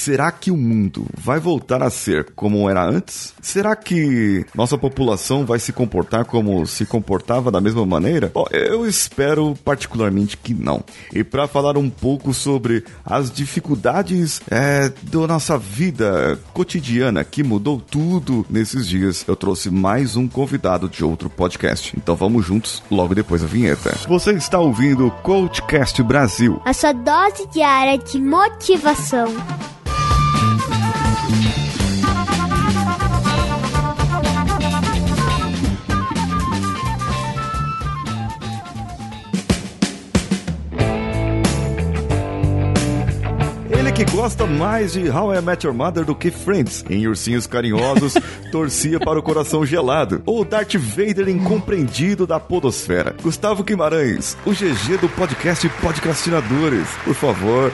Será que o mundo vai voltar a ser como era antes? Será que nossa população vai se comportar como se comportava da mesma maneira? Bom, eu espero particularmente que não. E para falar um pouco sobre as dificuldades é, da nossa vida cotidiana que mudou tudo nesses dias, eu trouxe mais um convidado de outro podcast. Então vamos juntos logo depois da vinheta. Você está ouvindo o Coachcast Brasil. A sua dose diária de motivação. Que gosta mais de How I Met Your Mother do que Friends. Em Ursinhos Carinhosos, torcia para o coração gelado. O Darth Vader incompreendido da podosfera. Gustavo Guimarães, o GG do podcast Podcastinadores. Por favor,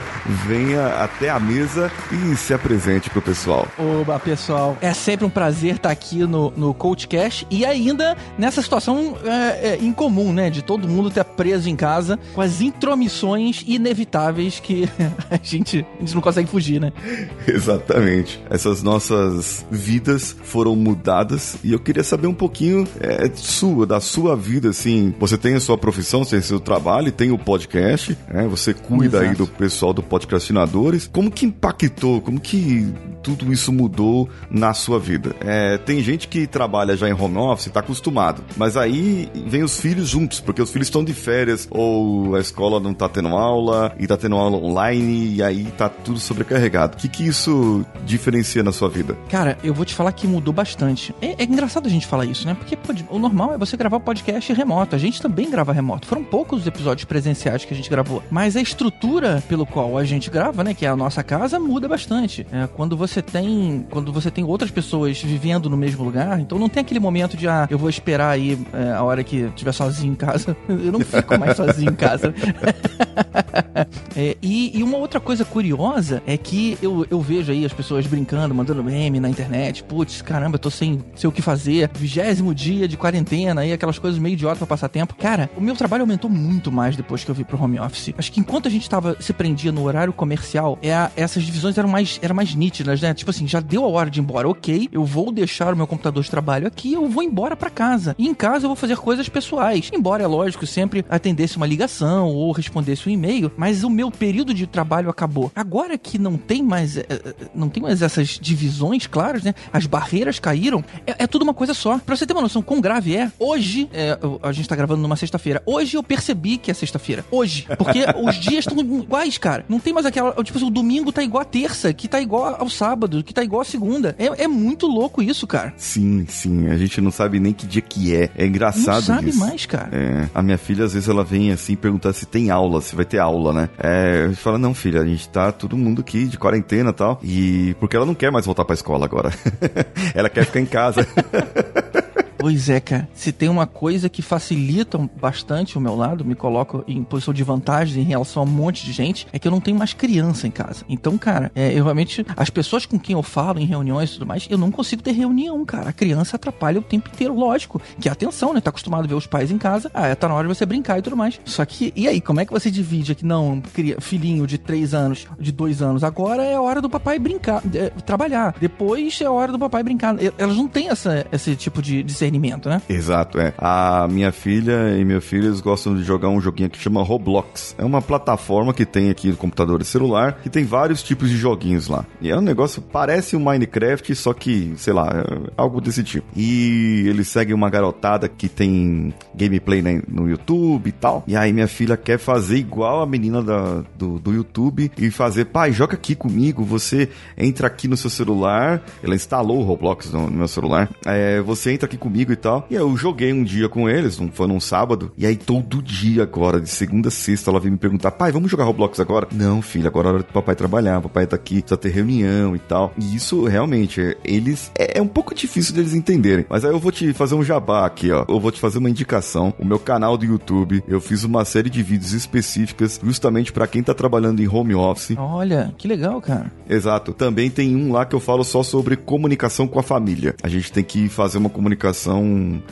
venha até a mesa e se apresente pro pessoal. Oba, pessoal. É sempre um prazer estar aqui no, no CoachCast e ainda nessa situação é, é, incomum, né? De todo mundo ter preso em casa com as intromissões inevitáveis que a gente, a gente não consegue fugir, né? Exatamente. Essas nossas vidas foram mudadas e eu queria saber um pouquinho é, sua, da sua vida, assim. Você tem a sua profissão, você tem seu trabalho, tem o podcast, né? Você cuida Exato. aí do pessoal do Podcastinadores. Como que impactou? Como que tudo isso mudou na sua vida? É, tem gente que trabalha já em home office, tá acostumado. Mas aí vem os filhos juntos, porque os filhos estão de férias, ou a escola não tá tendo aula, e tá tendo aula online, e aí tá tudo sobrecarregado. O que que isso diferencia na sua vida? Cara, eu vou te falar que mudou bastante. É, é engraçado a gente falar isso, né? Porque o normal é você gravar podcast remoto. A gente também grava remoto. Foram poucos os episódios presenciais que a gente gravou. Mas a estrutura pelo qual a gente grava, né? Que é a nossa casa, muda bastante. É, quando você tem. Quando você tem outras pessoas vivendo no mesmo lugar, então não tem aquele momento de ah, eu vou esperar aí é, a hora que estiver sozinho em casa. Eu não fico mais sozinho em casa. É, e, e uma outra coisa curiosa é que eu, eu vejo aí as pessoas brincando, mandando meme na internet. Putz, caramba, eu tô sem, sem o que fazer. Vigésimo dia de quarentena, aí aquelas coisas meio idiota pra passar tempo. Cara, o meu trabalho aumentou muito mais depois que eu vi pro home office. Acho que enquanto a gente tava se prendia no horário comercial, é essas divisões eram mais, eram mais nítidas, né? Tipo assim, já deu a hora de ir embora, ok, eu vou deixar o meu computador de trabalho aqui, eu vou embora pra casa. E em casa eu vou fazer coisas pessoais. Embora, é lógico, sempre atendesse uma ligação ou respondesse um e-mail, mas o meu período de trabalho acabou. Agora que não tem mais, é, é, não tem mais essas divisões claras, né? As barreiras caíram, é, é tudo uma coisa só. Pra você ter uma noção quão grave é, hoje, é, a gente tá gravando numa sexta-feira, hoje eu percebi que é sexta-feira. Hoje. Porque os dias estão iguais, cara. Não tem mais aquela, tipo assim, o domingo tá igual a terça, que tá igual ao sábado, que tá igual a segunda. É, é muito louco isso, cara. Sim, sim. A gente não sabe nem que dia que é. É engraçado Não sabe isso. mais, cara. É, a minha filha, às vezes, ela vem assim perguntar se tem aula, se vai ter aula, né? É, a gente fala, não, filha, a gente tá todo mundo aqui de quarentena e tal. E porque ela não quer mais voltar pra escola agora. ela quer ficar em casa. Pois é, cara. Se tem uma coisa que facilita bastante o meu lado, me coloca em posição de vantagem em relação a um monte de gente, é que eu não tenho mais criança em casa. Então, cara, é, eu realmente. As pessoas com quem eu falo em reuniões e tudo mais, eu não consigo ter reunião, cara. A criança atrapalha o tempo inteiro, lógico. Que é atenção, né? Tá acostumado a ver os pais em casa. Ah, tá na hora de você brincar e tudo mais. Só que, e aí, como é que você divide aqui? Não, filhinho de três anos, de dois anos. Agora é a hora do papai brincar, é, trabalhar. Depois é a hora do papai brincar. Elas não têm essa, esse tipo de discernimento, né? Exato, é. A minha filha e meu filho eles gostam de jogar um joguinho que chama Roblox. É uma plataforma que tem aqui no computador e celular que tem vários tipos de joguinhos lá. E é um negócio, parece um Minecraft, só que, sei lá, é algo desse tipo. E eles seguem uma garotada que tem gameplay né, no YouTube e tal. E aí minha filha quer fazer igual a menina da- do, do YouTube e fazer, pai, joga aqui comigo, você entra aqui no seu celular. Ela instalou o Roblox no, no meu celular. É, você entra aqui comigo e tal. E eu joguei um dia com eles, um, foi num sábado. E aí todo dia agora, de segunda a sexta, ela vem me perguntar, pai, vamos jogar Roblox agora? Não, filha, agora é hora do papai trabalhar, papai tá aqui, precisa ter reunião e tal. E isso realmente, eles. É, é um pouco difícil deles entenderem. Mas aí eu vou te fazer um jabá aqui, ó. Eu vou te fazer uma indicação. O meu canal do YouTube, eu fiz uma série de vídeos específicas justamente para quem tá trabalhando em home office. Olha, que legal, cara. Exato. Também tem um lá que eu falo só sobre comunicação com a família. A gente tem que fazer uma comunicação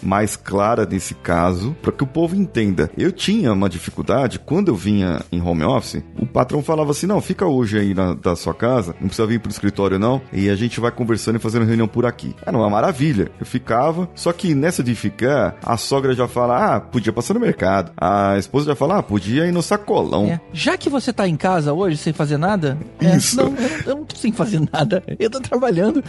mais clara nesse caso, para que o povo entenda. Eu tinha uma dificuldade quando eu vinha em home office, o patrão falava assim: não, fica hoje aí na da sua casa, não precisa vir pro escritório não, e a gente vai conversando e fazendo reunião por aqui. Era uma maravilha. Eu ficava, só que nessa de ficar, a sogra já fala: ah, podia passar no mercado. A esposa já fala: ah, podia ir no sacolão. É. Já que você tá em casa hoje sem fazer nada, é, Isso. Não, eu, eu não tô sem fazer nada. Eu tô trabalhando.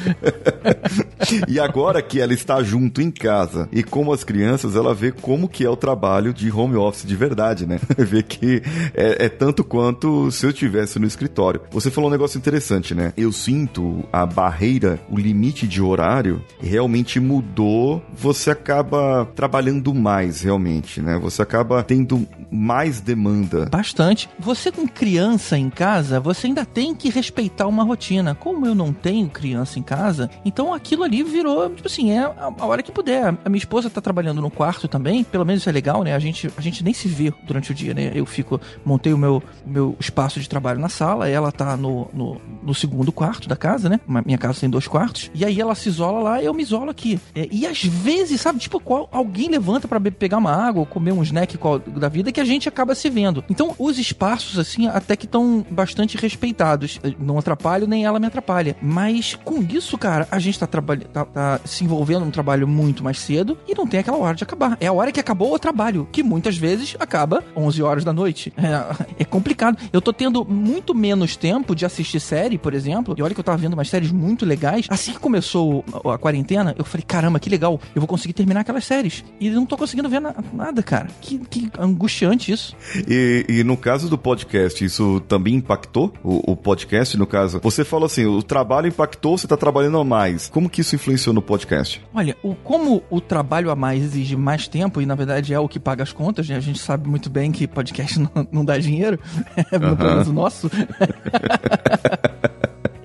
e agora que ela está junto em casa e como as crianças, ela vê como que é o trabalho de home office de verdade, né? vê que é, é tanto quanto se eu tivesse no escritório. Você falou um negócio interessante, né? Eu sinto a barreira, o limite de horário realmente mudou. Você acaba trabalhando mais, realmente, né? Você acaba tendo mais demanda. Bastante. Você com criança em casa, você ainda tem que respeitar uma rotina. Como eu não tenho criança em casa, então aquilo ali virou, tipo assim, é a hora que puder. A minha esposa tá trabalhando no quarto também, pelo menos isso é legal, né? A gente, a gente nem se vê durante o dia, né? Eu fico, montei o meu, meu espaço de trabalho na sala, ela tá no, no, no segundo quarto da casa, né? Minha casa tem dois quartos. E aí ela se isola lá eu me isolo aqui. É, e às vezes, sabe, tipo, qual, alguém levanta para pegar uma água ou comer um snack da vida que a gente acaba se vendo. Então, os espaços, assim, até que estão bastante respeitados. Não atrapalho, nem ela me atrapalha. Mas com isso, cara, a gente tá, tá, tá se envolvendo num trabalho muito mais cedo e não tem aquela hora de acabar. É a hora que acabou o trabalho, que muitas vezes acaba 11 horas da noite. É, é complicado. Eu tô tendo muito menos tempo de assistir série, por exemplo. E olha que eu tava vendo umas séries muito legais. Assim que começou a quarentena, eu falei, caramba, que legal. Eu vou conseguir terminar aquelas séries. E não tô conseguindo ver na nada, cara. Que, que angustiante isso. E, e, no caso do podcast, isso também impactou? O, o, podcast, no caso, você falou assim, o trabalho impactou, você tá trabalhando a mais. Como que isso influenciou no podcast? Olha, o, como o trabalho a mais exige mais tempo, e na verdade é o que paga as contas, né? A gente sabe muito bem que podcast não, não dá dinheiro, é pelo menos o nosso.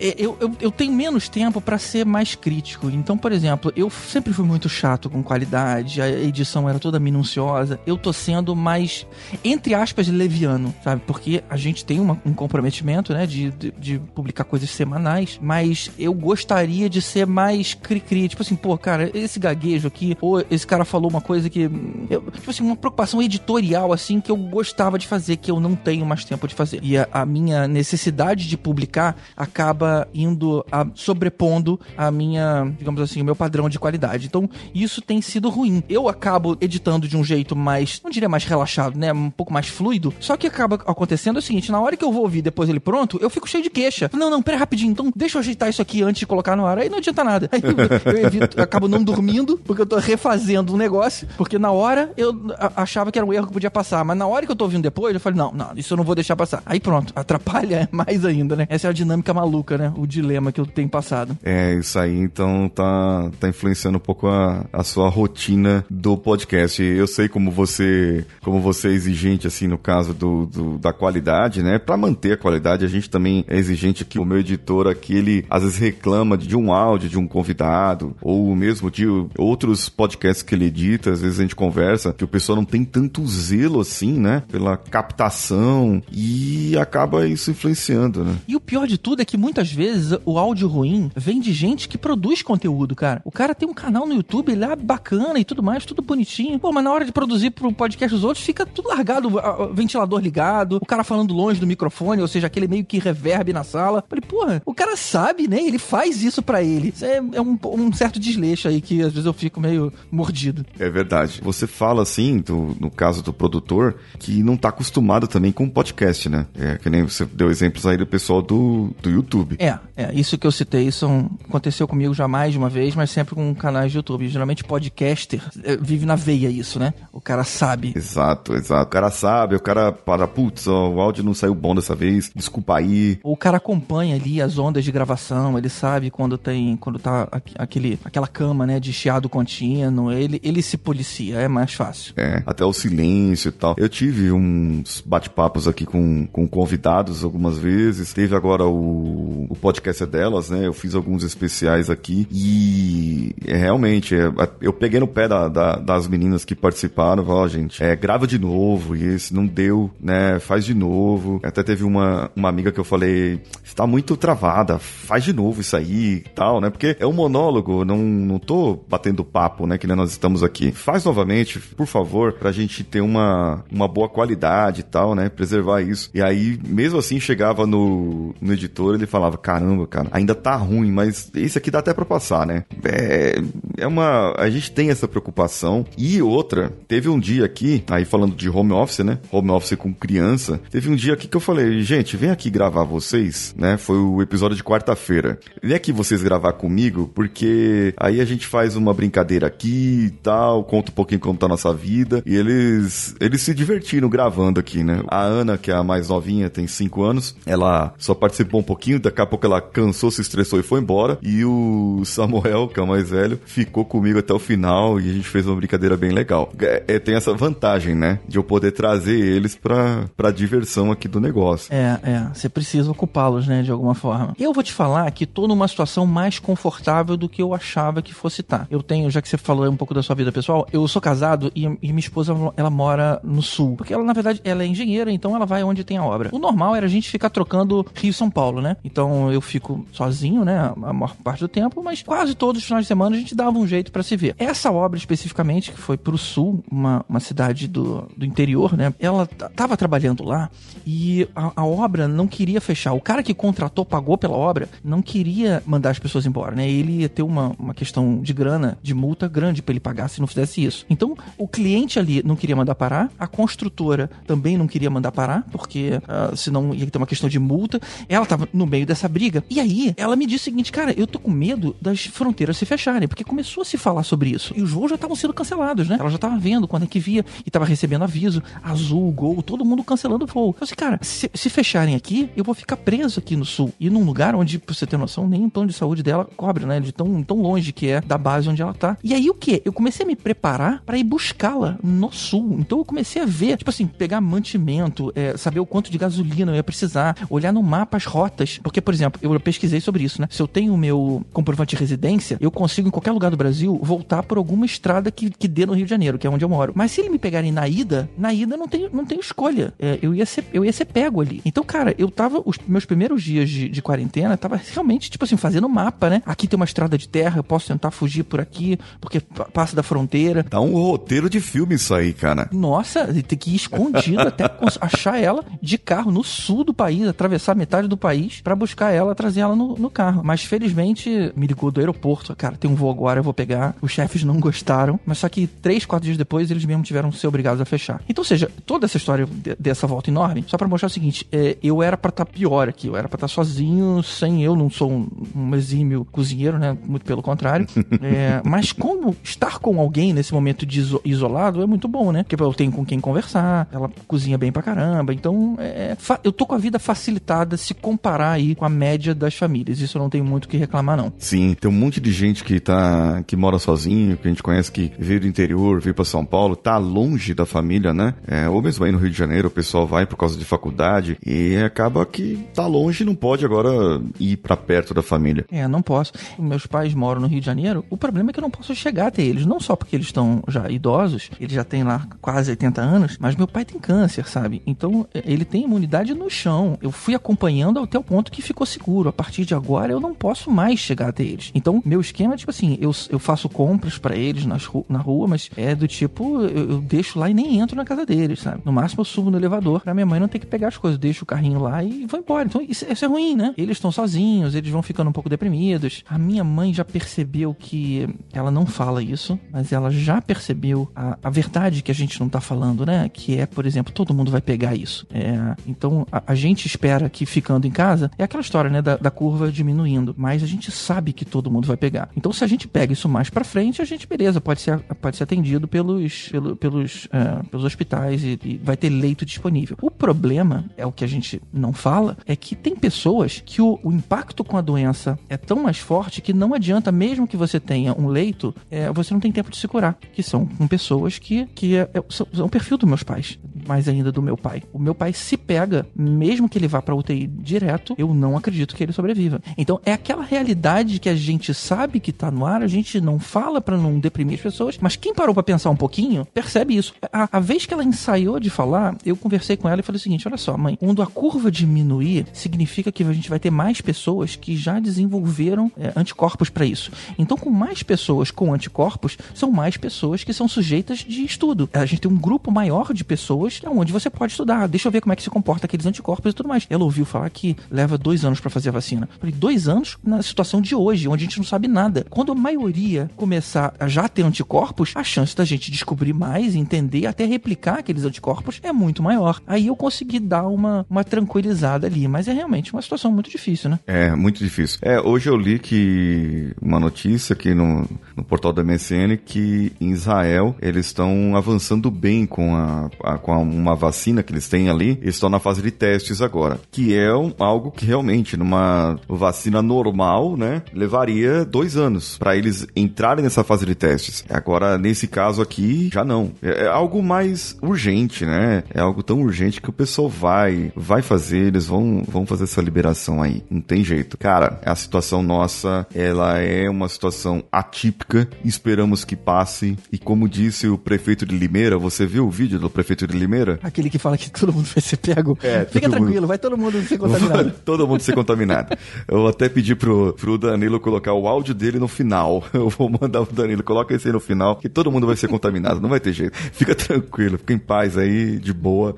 É, eu, eu, eu tenho menos tempo para ser mais crítico. Então, por exemplo, eu sempre fui muito chato com qualidade, a edição era toda minuciosa. Eu tô sendo mais, entre aspas, leviano, sabe? Porque a gente tem uma, um comprometimento, né, de, de, de, publicar coisas semanais, mas eu gostaria de ser mais cri-cri. Tipo assim, pô, cara, esse gaguejo aqui, ou esse cara falou uma coisa que. Eu, tipo assim, uma preocupação editorial, assim, que eu gostava de fazer, que eu não tenho mais tempo de fazer. E a, a minha necessidade de publicar acaba indo a, sobrepondo a minha, digamos assim, o meu padrão de qualidade. Então, isso tem sido ruim. Eu acabo editando de um jeito mais, não diria mais relaxado, né? Um pouco mais fluido. Só que acaba acontecendo o seguinte: na hora que eu vou ouvir depois ele pronto, eu fico cheio de queixa. Não, não, pera rapidinho, então deixa eu ajeitar isso aqui antes de colocar no ar. Aí não adianta nada. Aí eu, eu evito, eu acabo não dormindo, porque eu tô refazendo um negócio. Porque na hora eu achava que era um erro que podia passar. Mas na hora que eu tô ouvindo depois, eu falei, não, não, isso eu não vou deixar passar. Aí pronto, atrapalha mais ainda, né? Essa é a dinâmica maluca, né? O dilema que eu tenho passado. É, isso aí então tá, tá influenciando um pouco a, a sua rotina do podcast. Eu sei como você, como você é exigente, assim, no caso do, do da qualidade, né? Para manter a qualidade, a gente também é exigente aqui. O meu editor aqui, ele às vezes reclama de um áudio de um convidado, ou mesmo de outros podcasts que ele edita, às vezes a gente conversa, que o pessoal não tem tanto zelo assim, né? Pela captação, e acaba isso influenciando, né? E o pior de tudo é que muitas vezes o áudio ruim vem de gente que produz conteúdo, cara. O cara tem um canal no YouTube lá bacana e tudo mais, tudo bonitinho. Pô, mas na hora de produzir pro podcast dos outros, fica tudo largado, ventilador ligado, o cara falando longe do microfone, ou seja, aquele meio que reverb na sala. Falei, porra, o cara sabe, né? Ele faz isso para ele. Isso é, é um, um, certo desleixo aí que às vezes eu fico meio mordido. É verdade. Você fala assim, do, no caso do produtor, que não tá acostumado também com podcast, né? É que nem você deu exemplos aí do pessoal do, do YouTube. É, é, isso que eu citei, isso aconteceu comigo já mais de uma vez, mas sempre com canais de YouTube. Geralmente podcaster é, vive na veia isso, né? O cara sabe. Exato, exato. O cara sabe, o cara para, putz, ó, o áudio não saiu bom dessa vez, desculpa aí. O cara acompanha ali as ondas de gravação, ele sabe quando tem, quando tá aquele, aquela cama, né, de chiado contínuo, ele, ele se policia, é mais fácil. É, até o silêncio e tal. Eu tive uns bate-papos aqui com, com convidados algumas vezes, teve agora o o, podcast é delas, né? Eu fiz alguns especiais aqui e é, realmente é, eu peguei no pé da, da, das meninas que participaram, ó, oh, gente, é, grava de novo, e esse não deu, né? Faz de novo. Até teve uma, uma amiga que eu falei, está muito travada, faz de novo isso aí e tal, né? Porque é um monólogo, não, não tô batendo papo, né? Que nós estamos aqui. Faz novamente, por favor, pra gente ter uma, uma boa qualidade e tal, né? Preservar isso. E aí, mesmo assim, chegava no, no editor, ele falava, caramba, cara, ainda tá ruim, mas esse aqui dá até pra passar, né? É, é uma... A gente tem essa preocupação. E outra, teve um dia aqui, aí falando de home office, né? Home office com criança. Teve um dia aqui que eu falei, gente, vem aqui gravar vocês, né? Foi o episódio de quarta-feira. Vem aqui vocês gravar comigo, porque aí a gente faz uma brincadeira aqui e tal, conta um pouquinho como tá a nossa vida. E eles, eles se divertiram gravando aqui, né? A Ana, que é a mais novinha, tem 5 anos, ela só participou um pouquinho, daqui a pouco ela cansou, se estressou e foi embora. E o Samuel, que é o mais velho, ficou comigo até o final e a gente fez uma brincadeira bem legal. É, é, tem essa vantagem, né? De eu poder trazer eles pra, pra diversão aqui do negócio. É, é. Você precisa ocupá-los, né? De alguma forma. Eu vou te falar que tô numa situação mais confortável do que eu achava que fosse estar. Tá. Eu tenho, já que você falou um pouco da sua vida pessoal, eu sou casado e, e minha esposa, ela mora no sul. Porque ela, na verdade, ela é engenheira, então ela vai onde tem a obra. O normal era a gente ficar trocando Rio-São Paulo, né? Então eu fico sozinho, né? A maior parte do tempo, mas quase todos os finais de semana a gente dava um jeito para se ver. Essa obra especificamente, que foi pro sul, uma, uma cidade do, do interior, né? Ela tava trabalhando lá e a, a, obra não queria fechar. O cara que contratou, pagou pela obra, não queria mandar as pessoas embora, né? Ele ia ter uma, uma questão de grana, de multa grande para ele pagar se não fizesse isso. Então, o cliente ali não queria mandar parar, a construtora também não queria mandar parar, porque uh, senão ia ter uma questão de multa. Ela tava no meio dessa briga. E aí, ela me disse o seguinte, cara, eu tô com medo das fronteiras se fecharem, porque começou a se falar sobre isso. E os voos já estavam sendo cancelados, né? Ela já tava vendo quando é que via e tava recebendo aviso. Azul, Gol, todo mundo cancelando o voo. Eu disse, cara, se, se, fecharem aqui, eu vou ficar preso aqui no sul. E num lugar onde, pra você ter noção, nem o plano de saúde dela cobre, né? De tão, tão longe que é da base onde ela tá. E aí o que? Eu comecei a me preparar para ir buscá-la no sul. Então eu comecei a ver, tipo assim, pegar mantimento, é, saber o quanto de gasolina eu ia precisar, olhar no mapa as rotas. Porque, por exemplo, eu pesquisei sobre isso, né? Se eu tenho o meu comprovante de residência, eu consigo em qualquer lugar do Brasil voltar por alguma estrada que, que dê no Rio de Janeiro, que é onde eu moro. Mas se ele me pegarem na ida, na ida não tem, não tem escolha. É, eu, ia ser, eu ia ser pego ali. Então, cara, eu tava, os meus primeiros dias de, de quarentena, tava realmente, tipo assim, fazendo mapa, né? Aqui tem uma estrada de terra, eu posso tentar fugir por aqui, porque passa da fronteira. Dá um roteiro de filme isso aí, cara. Nossa, tem que ir escondido até achar ela de carro no sul do país, atravessar metade do país para buscar ela, trazer ela no, no carro. Mas felizmente me ligou do aeroporto, cara, tem um voo agora, eu vou pegar. Os chefes não gostaram, mas só que três, quatro dias depois eles mesmo tiveram que ser obrigados a fechar. Então, ou seja, toda essa história de, dessa volta enorme, só para mostrar o seguinte, é, eu era para estar tá pior aqui, eu era para estar tá sozinho, sem eu, não sou um, um exímio cozinheiro, né? Muito pelo contrário. é, mas como estar com alguém nesse momento de iso, isolado é muito bom, né? Porque eu tenho com quem conversar, ela cozinha bem pra caramba, então é, eu tô com a vida facilitada se comparar aí com a média das famílias. Isso eu não tenho muito o que reclamar, não. Sim, tem um monte de gente que tá que mora sozinho, que a gente conhece que veio do interior, veio para São Paulo, tá longe da família, né? É, ou mesmo aí no Rio de Janeiro, o pessoal vai por causa de faculdade e acaba que tá longe e não pode agora ir para perto da família. É, não posso. Meus pais moram no Rio de Janeiro. O problema é que eu não posso chegar até eles, não só porque eles estão já idosos, eles já têm lá quase 80 anos, mas meu pai tem câncer, sabe? Então ele tem imunidade no chão. Eu fui acompanhando até o ponto que ficou seguro. A partir de agora eu não posso mais chegar até eles. Então meu esquema é tipo assim, eu, eu faço compras para eles nas, na rua, mas é do tipo, eu, eu deixo lá e nem entro na casa deles, sabe? No máximo eu subo no elevador pra minha mãe não ter que pegar as coisas. Deixo o carrinho lá e vou embora. Então isso, isso é ruim, né? Eles estão sozinhos, eles vão ficando um pouco deprimidos. A minha mãe já percebeu que ela não fala isso, mas ela já percebeu a, a verdade que a gente não tá falando, né? Que é, por exemplo, todo mundo vai pegar isso. É, então a, a, gente espera que ficando em casa é aquela história, né? Da, da, curva diminuindo, mas a gente sabe que todo mundo vai pegar. Então se a gente pega isso mais para frente, a gente, beleza, pode ser, pode ser atendido pelos, pelo, pelos, é, pelos hospitais e, e vai ter leito disponível. O problema é o que a gente não fala, é que tem pessoas que o, o impacto com a doença é tão mais forte que não adianta, mesmo que você tenha um leito, é, você não tem tempo de se curar. Que são com pessoas que, que é, é, são, são o perfil dos meus pais. Mais ainda do meu pai. O meu pai se pega, mesmo que ele vá pra UTI direto, eu não acredito que ele sobreviva. Então é aquela realidade que a gente sabe que tá no ar, a gente não fala para não deprimir as pessoas, mas quem parou para pensar um pouquinho, percebe isso. A, a, vez que ela ensaiou de falar, eu conversei com ela e falei o seguinte: olha só, mãe, quando a curva diminuir, significa que a gente vai ter mais pessoas que já desenvolveram é, anticorpos para isso. Então, com mais pessoas com anticorpos, são mais pessoas que são sujeitas de estudo. A gente tem um grupo maior de pessoas onde você pode estudar. Deixa eu ver como é que se comporta aqueles anticorpos e tudo mais. Ela ouviu falar que leva dois anos para fazer a vacina. Falei, dois anos na situação de hoje, onde a gente não sabe nada. Quando a maioria começar a já ter anticorpos, a chance da gente descobrir mais, entender, até replicar aqueles anticorpos é muito maior. Aí eu consegui dar uma, uma tranquilizada ali, mas é realmente uma situação muito difícil, né? É, muito difícil. É, hoje eu li que uma notícia aqui no, no portal da MSN que em Israel eles estão avançando bem com, a, a, com a, uma vacina que eles têm ali. Eles estão na fase de testes agora, que é um, algo que realmente numa vacina normal, né, levaria dois anos para eles entrarem nessa fase de testes. Agora, nesse caso aqui, já não. É, é, algo mais urgente, né? É algo tão urgente que o pessoal vai, vai fazer, eles vão, vão fazer essa liberação aí. Não tem jeito. Cara, a situação nossa, ela é uma situação atípica. Esperamos que passe. E como disse o prefeito de Limeira, você viu o vídeo do prefeito de Limeira? Aquele que fala que todo mundo vai ser pego. É, Fica tranquilo, mundo... vai todo mundo ser contaminado. todo mundo ser contaminado. Eu até pedi pro, pro Danilo colocar o áudio dele no final. Eu vou mandar pro Danilo, coloca esse aí no final, que todo mundo vai ser contaminado. Não vai ter jeito. Fica tranquilo, fica em paz aí, de boa.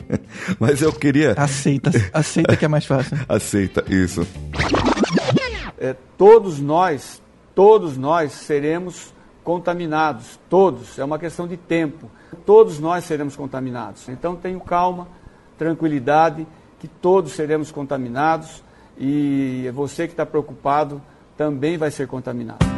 Mas eu queria. Aceita, aceita que é mais fácil. aceita, isso. É, todos nós, todos nós seremos contaminados, todos, é uma questão de tempo. Todos nós seremos contaminados. Então tenho calma, tranquilidade, que todos seremos contaminados e você que está preocupado também vai ser contaminado.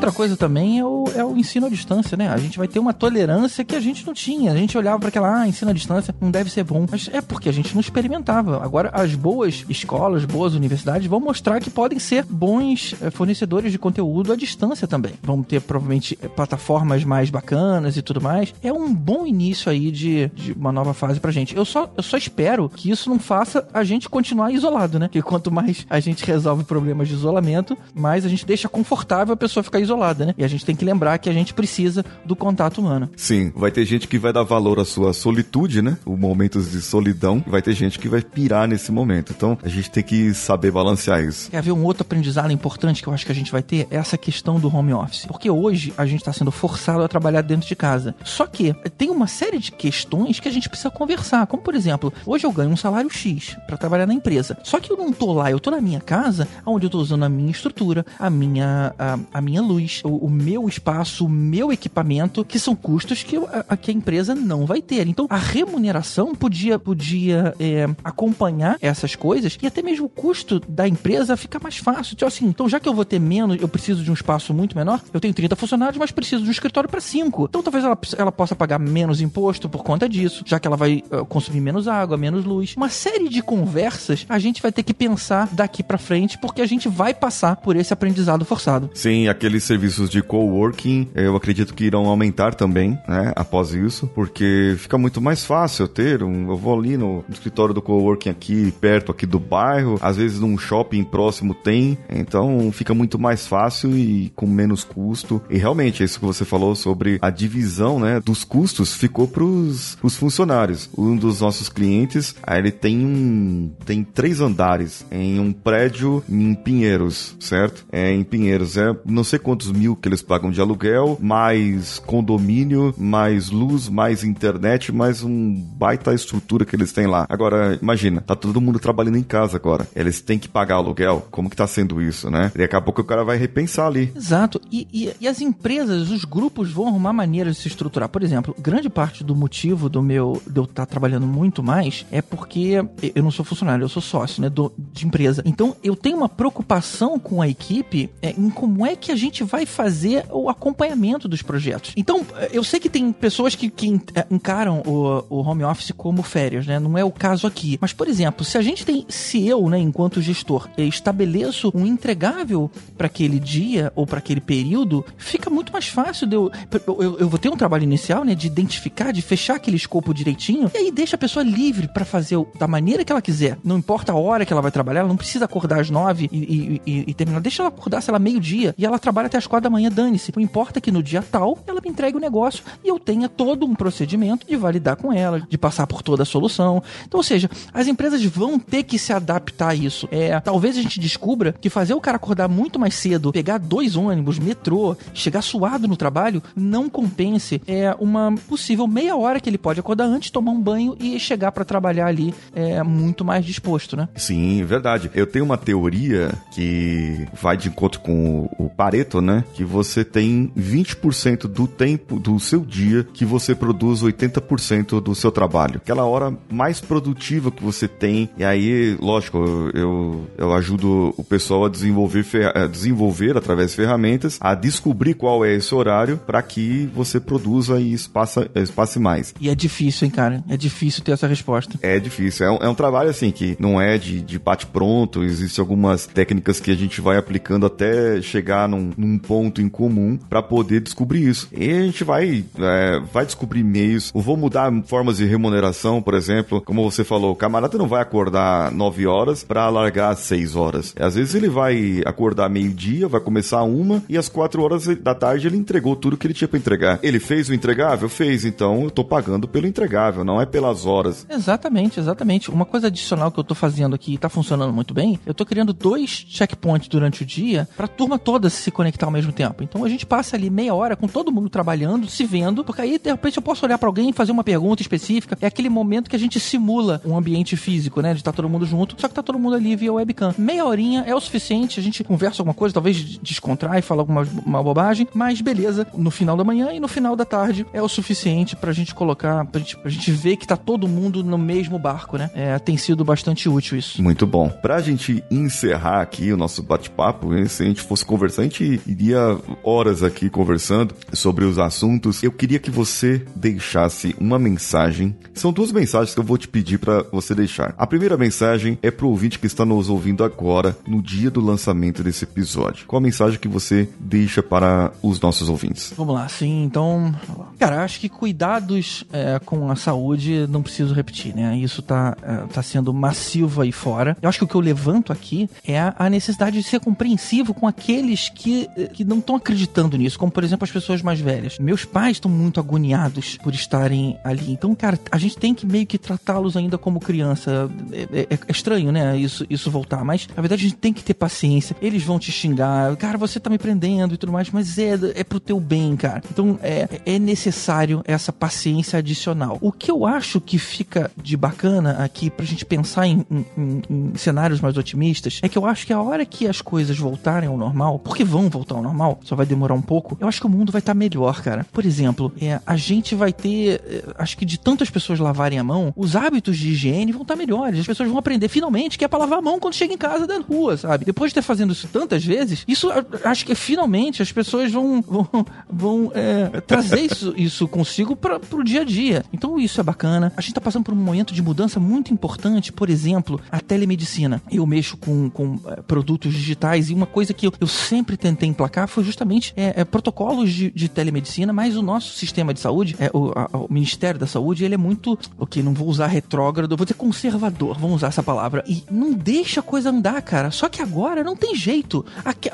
Outra coisa também é o, é o ensino à distância, né? A gente vai ter uma tolerância que a gente não tinha. A gente olhava para aquela, ah, ensino à distância não deve ser bom. Mas é porque a gente não experimentava. Agora, as boas escolas, boas universidades vão mostrar que podem ser bons eh, fornecedores de conteúdo à distância também. Vão ter, provavelmente, eh, plataformas mais bacanas e tudo mais. É um bom início aí de, de uma nova fase pra gente. Eu só, eu só espero que isso não faça a gente continuar isolado, né? Que quanto mais a gente resolve problemas de isolamento, mais a gente deixa confortável a pessoa ficar isolada isolada, né? E a gente tem que lembrar que a gente precisa do contato humano. Sim, vai ter gente que vai dar valor à sua solitude, né? Os momentos de solidão, vai ter gente que vai pirar nesse momento. Então, a gente tem que saber balancear isso. Quer ver um outro aprendizado importante que eu acho que a gente vai ter? É essa questão do home office. Porque hoje a gente está sendo forçado a trabalhar dentro de casa. Só que tem uma série de questões que a gente precisa conversar. Como, por exemplo, hoje eu ganho um salário X para trabalhar na empresa. Só que eu não tô lá, eu tô na minha casa, onde eu tô usando a minha estrutura, a minha, a, a minha luz luz, o, o, meu espaço, o meu equipamento, que são custos que a, que a empresa não vai ter. Então, a remuneração podia, podia é, acompanhar essas coisas e até mesmo o custo da empresa fica mais fácil. Então, assim, então, já que eu vou ter menos, eu preciso de um espaço muito menor, eu tenho 30 funcionários, mas preciso de um escritório para 5. Então, talvez ela, ela possa pagar menos imposto por conta disso, já que ela vai uh, consumir menos água, menos luz. Uma série de conversas a gente vai ter que pensar daqui para frente, porque a gente vai passar por esse aprendizado forçado. Sim, aqueles serviços de coworking, eu acredito que irão aumentar também, né, após isso, porque fica muito mais fácil ter um, eu vou ali no, escritório do coworking aqui, perto aqui do bairro, às vezes num shopping próximo tem, então fica muito mais fácil e com menos custo. E realmente, é isso que você falou sobre a divisão, né, dos custos ficou pros, os funcionários. Um dos nossos clientes, ele tem um, tem três andares em um prédio em Pinheiros, certo? É em Pinheiros, é, não sei quanto quantos mil que eles pagam de aluguel, mais condomínio, mais luz, mais internet, mais um baita estrutura que eles têm lá. Agora, imagina, tá todo mundo trabalhando em casa agora. Eles têm que pagar aluguel. Como que tá sendo isso, né? E daqui a pouco o cara vai repensar ali. Exato. E, e, e as empresas, os grupos vão arrumar maneiras de se estruturar. Por exemplo, grande parte do motivo do meu de eu estar tá trabalhando muito mais é porque eu não sou funcionário, eu sou sócio, né, do, de empresa. Então, eu tenho uma preocupação com a equipe é, em como é que a gente vai fazer o acompanhamento dos projetos. Então, eu sei que tem pessoas que, que é, encaram o, o home office como férias, né? Não é o caso aqui. Mas, por exemplo, se a gente tem, se eu, né, enquanto gestor, estabeleço um entregável para aquele dia ou para aquele período, fica muito mais fácil de eu, eu, eu vou ter um trabalho inicial, né, de identificar, de fechar aquele escopo direitinho, e aí deixa a pessoa livre para fazer da maneira que ela quiser. Não importa a hora que ela vai trabalhar, ela não precisa acordar às nove e, e, e, e terminar. Deixa ela acordar, sei lá, meio-dia, e ela trabalha até as quatro da manhã, dane-se. Não importa que no dia tal ela me entregue o negócio e eu tenha todo um procedimento de validar com ela, de passar por toda a solução. Então, ou seja, as empresas vão ter que se adaptar a isso. É, talvez a gente descubra que fazer o cara acordar muito mais cedo, pegar dois ônibus, metrô, chegar suado no trabalho, não compense é uma possível meia hora que ele pode acordar antes, tomar um banho e chegar para trabalhar ali é muito mais disposto, né? Sim, verdade. Eu tenho uma teoria que vai de encontro com o Pareto, né? Que você tem 20% do tempo do seu dia que você produz 80% do seu trabalho. Aquela hora mais produtiva que você tem. E aí, lógico, eu, eu ajudo o pessoal a desenvolver, a desenvolver através de ferramentas, a descobrir qual é esse horário para que você produza e espaça, espace mais. E é difícil, hein, cara? É difícil ter essa resposta. É difícil. É um, é um trabalho assim que não é de, de bate-pronto. Existem algumas técnicas que a gente vai aplicando até chegar num, num ponto em comum para poder descobrir isso. E a gente vai, é, vai descobrir meios. Vou mudar formas de remuneração, por exemplo. Como você falou, o camarada não vai acordar 9 horas para largar às 6 horas. Às vezes ele vai acordar meio-dia, vai começar uma e às 4 horas da tarde ele entregou tudo que ele tinha para entregar. Ele fez o entregável? Fez, então eu tô pagando pelo entregável, não é pelas horas. Exatamente, exatamente. Uma coisa adicional que eu tô fazendo aqui e tá funcionando muito bem, eu tô criando dois checkpoints durante o dia pra turma toda se conectar ao mesmo tempo. Então a gente passa ali meia hora com todo mundo trabalhando, se vendo, porque aí de repente eu posso olhar para alguém e fazer uma pergunta específica. É aquele momento que a gente simula um ambiente físico, né? De estar tá todo mundo junto, só que tá todo mundo ali via webcam. Meia horinha é o suficiente, a gente conversa alguma coisa, talvez descontrai, fala alguma uma bobagem, mas beleza, no final da manhã e no final da tarde é o suficiente pra gente colocar, pra gente, pra gente ver que tá todo mundo no mesmo barco, né? É, tem sido bastante útil isso. Muito bom. Pra gente encerrar aqui o nosso bate-papo, se a gente fosse conversar, a gente iria horas aqui conversando sobre os assuntos. Eu queria que você deixasse uma mensagem. São duas mensagens que eu vou te pedir para você deixar. A primeira mensagem é pro ouvinte que está nos ouvindo agora, no dia do lançamento desse episódio. Qual a mensagem que você deixa para os nossos ouvintes? Vamos lá, sim. Então, cara, acho que cuidados é, com a saúde não preciso repetir, né? Isso tá, é, tá sendo massivo aí fora. Eu acho que o que eu levanto aqui é a necessidade de ser compreensivo com aqueles que, que não estão acreditando nisso, como por exemplo as pessoas mais velhas. Meus pais estão muito agoniados por estarem ali. Então, cara, a gente tem que meio que tratá-los ainda como criança. É, é, é, estranho, né? Isso, isso voltar. Mas, na verdade, a gente tem que ter paciência. Eles vão te xingar. Cara, você tá me prendendo e tudo mais. Mas é, é pro teu bem, cara. Então, é, é necessário essa paciência adicional. O que eu acho que fica de bacana aqui pra gente pensar em, em, em cenários mais otimistas é que eu acho que a hora que as coisas voltarem ao normal, porque vão voltar ao normal, só vai demorar um pouco, eu acho que o mundo vai estar tá melhor, cara. Por exemplo, é, a gente vai ter, é, acho que de tantas pessoas lavarem a mão, os hábitos de higiene vão estar tá melhores. As pessoas vão aprender finalmente que é pra lavar a mão quando chega em casa da rua, sabe? Depois de ter fazendo isso tantas vezes, isso acho que finalmente as pessoas vão, vão, vão é, trazer isso, isso consigo para pro dia a dia. Então isso é bacana. A gente tá passando por um momento de mudança muito importante, por exemplo, a telemedicina. Eu mexo com, com é, produtos digitais e uma coisa que eu, eu sempre tentei emplacar foi justamente é, é, protocolos de, de, telemedicina, mas o nosso sistema de saúde, é, o, a, o, Ministério da Saúde, ele é muito, ok, não vou usar retrógrado, vou dizer conservador, vamos usar essa palavra, e não deixa a coisa andar, cara. Só que agora não tem jeito.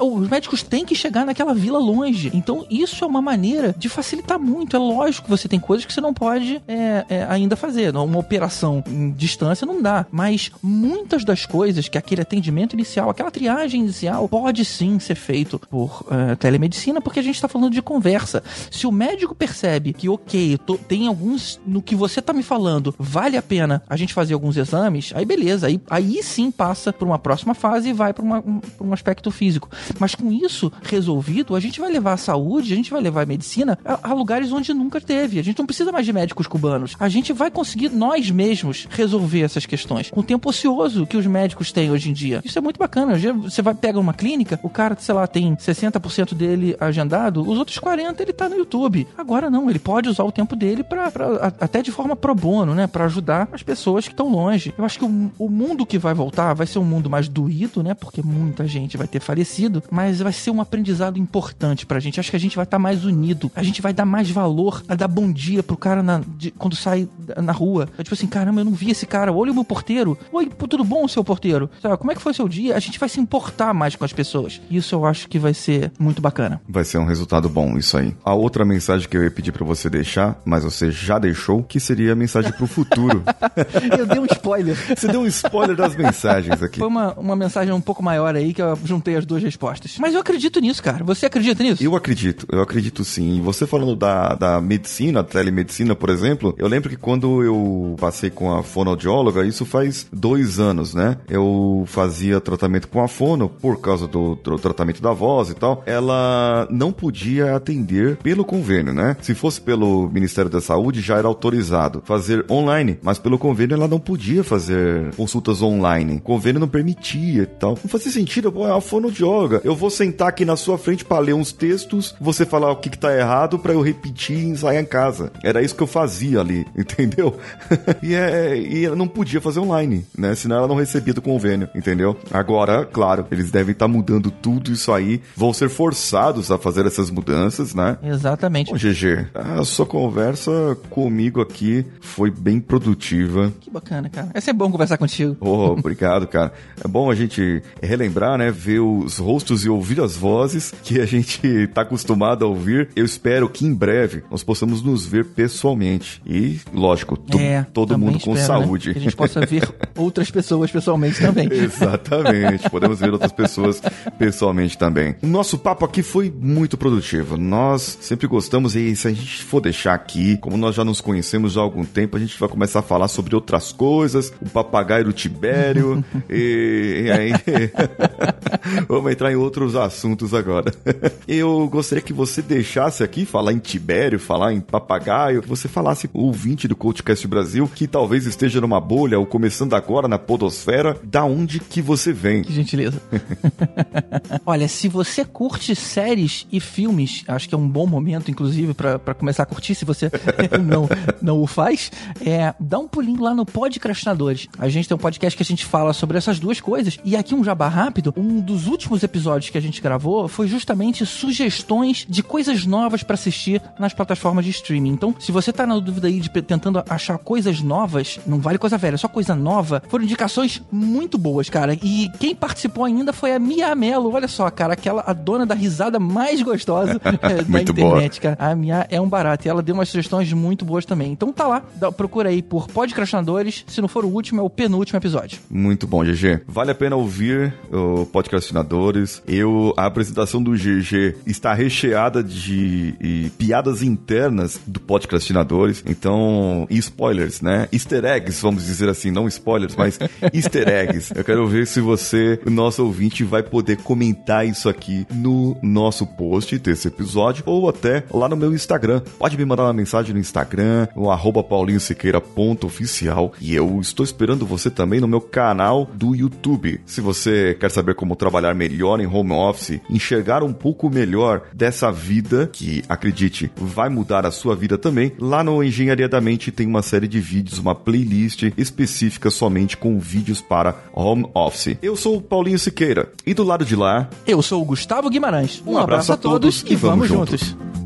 Os médicos têm que chegar naquela vila longe. Então isso é uma maneira de facilitar muito. É lógico que você tem coisas que você não pode é, é, ainda fazer. Uma operação em distância não dá. Mas muitas das coisas que aquele atendimento inicial, aquela triagem inicial, pode sim ser feito por uh, telemedicina, porque a gente está falando de conversa. Se o médico percebe que, ok, tô, tem alguns no que você está me falando, vale a pena a gente fazer alguns exames, aí beleza, aí, aí sim passa para uma próxima fase e vai para um, um aspecto físico. Mas com isso resolvido, a gente vai levar a saúde, a gente vai levar a medicina a, a lugares onde nunca teve. A gente não precisa mais de médicos cubanos. A gente vai conseguir nós mesmos resolver essas questões com o tempo ocioso que os médicos têm hoje em dia. Isso é muito bacana. Você vai pegar uma clínica, o cara, sei lá, tem 60 60% dele agendado, os outros 40 ele tá no YouTube. Agora não, ele pode usar o tempo dele para até de forma pro bono, né, para ajudar as pessoas que estão longe. Eu acho que o, o mundo que vai voltar vai ser um mundo mais doído, né, porque muita gente vai ter falecido, mas vai ser um aprendizado importante pra gente. Acho que a gente vai estar tá mais unido, a gente vai dar mais valor a dar bom dia pro cara na, de, quando sai na rua. É tipo assim, caramba, eu não vi esse cara. Olha o meu porteiro. Oi, tudo bom, seu porteiro? Sabe, como é que foi seu dia? A gente vai se importar mais com as pessoas. Isso eu acho que vai ser muito bacana. Vai ser um resultado bom isso aí. A outra mensagem que eu ia pedir para você deixar, mas você já deixou, que seria a mensagem pro futuro. eu dei um spoiler. Você deu um spoiler das mensagens aqui. Foi uma, uma mensagem um pouco maior aí que eu juntei as duas respostas. Mas eu acredito nisso, cara. Você acredita nisso? Eu acredito, eu acredito sim. E você falando da, da medicina, telemedicina, por exemplo, eu lembro que quando eu passei com a fonoaudióloga, isso faz dois anos, né? Eu fazia tratamento com a fono por causa do, do tratamento da voz e tal. Ela não podia atender pelo convênio, né? Se fosse pelo Ministério da Saúde, já era autorizado fazer online, mas pelo convênio ela não podia fazer consultas online. O convênio não permitia e tal. Não fazia sentido, pô, é a fonoaudióloga. Eu vou sentar aqui na sua frente para ler uns textos, você falar o que, que tá errado para eu repetir e ensaiar em casa. Era isso que eu fazia ali, entendeu? e, é, e ela não podia fazer online, né? Senão ela não recebia do convênio, entendeu? Agora, claro, eles devem estar tá mudando tudo isso aí, vão ser forçados a fazer essas mudanças, né? Exatamente. Bom, GG, a sua conversa comigo aqui foi bem produtiva. Que bacana, cara. É sempre bom conversar contigo. Oh, obrigado, cara. É bom a gente relembrar, né? Ver os rostos e ouvir as vozes que a gente tá acostumado a ouvir. Eu espero que em breve nós possamos nos ver pessoalmente. E, lógico, é, todo mundo com espero, né? saúde. Né? Que a gente possa ver outras pessoas pessoalmente também. Exatamente. Podemos ver outras pessoas pessoalmente também. O nosso papo aqui foi muito produtivo. Nós sempre gostamos e se a gente for deixar aqui, como nós já nos conhecemos há algum tempo, a gente vai começar a falar sobre outras coisas, o papagaio do Tibério e, e aí vamos entrar em outros assuntos agora. Eu gostaria que você deixasse aqui falar em Tibério, falar em papagaio, que você falasse o ouvinte do Coachcast Brasil que talvez esteja numa bolha ou começando agora na podosfera, da onde que você vem? Que gentileza. Olha, se você curte séries e filmes, acho que é um bom momento, inclusive, para começar a curtir, se você não, não o faz, é, dá um pulinho lá no Podcrastinadores. A gente tem um podcast que a gente fala sobre essas duas coisas. E aqui um jabá rápido, um dos últimos episódios que a gente gravou foi justamente sugestões de coisas novas para assistir nas plataformas de streaming. Então, se você tá na dúvida aí de tentando achar coisas novas, não vale coisa velha, só coisa nova, foram indicações muito boas, cara. E quem participou ainda foi a Mia Mello. Olha só, cara, aquela a dona da risada mais gostosa é, da internet, boa. cara. A Mia é um barato e ela deu umas sugestões muito boas também. Então tá lá, procura aí por Podcrastinadores. Se não for o último, é o penúltimo episódio. Muito bom, GG. Vale a pena ouvir o Podcrastinadores. Eu, a apresentação do GG está recheada de piadas internas do Podcrastinadores. Então, spoilers, né? Easter eggs, vamos dizer assim, não spoilers, mas easter eggs. Eu quero ver se você, o nosso ouvinte, vai poder comentar isso aqui no nosso post desse episódio ou até lá no meu Instagram. Pode me mandar uma mensagem no Instagram, o arroba paulinhosiqueira.oficial e eu estou esperando você também no meu canal do YouTube. Se você quer saber como trabalhar melhor em home office, enxergar um pouco melhor dessa vida, que acredite, vai mudar a sua vida também, lá no Engenharia da Mente tem uma série de vídeos, uma playlist específica somente com vídeos para home office. Eu sou o Paulinho Siqueira e do lado de lá, eu sou o Gustavo Guimarães. Um, um abraço, abraço, a todos e vamos, vamos juntos. juntos.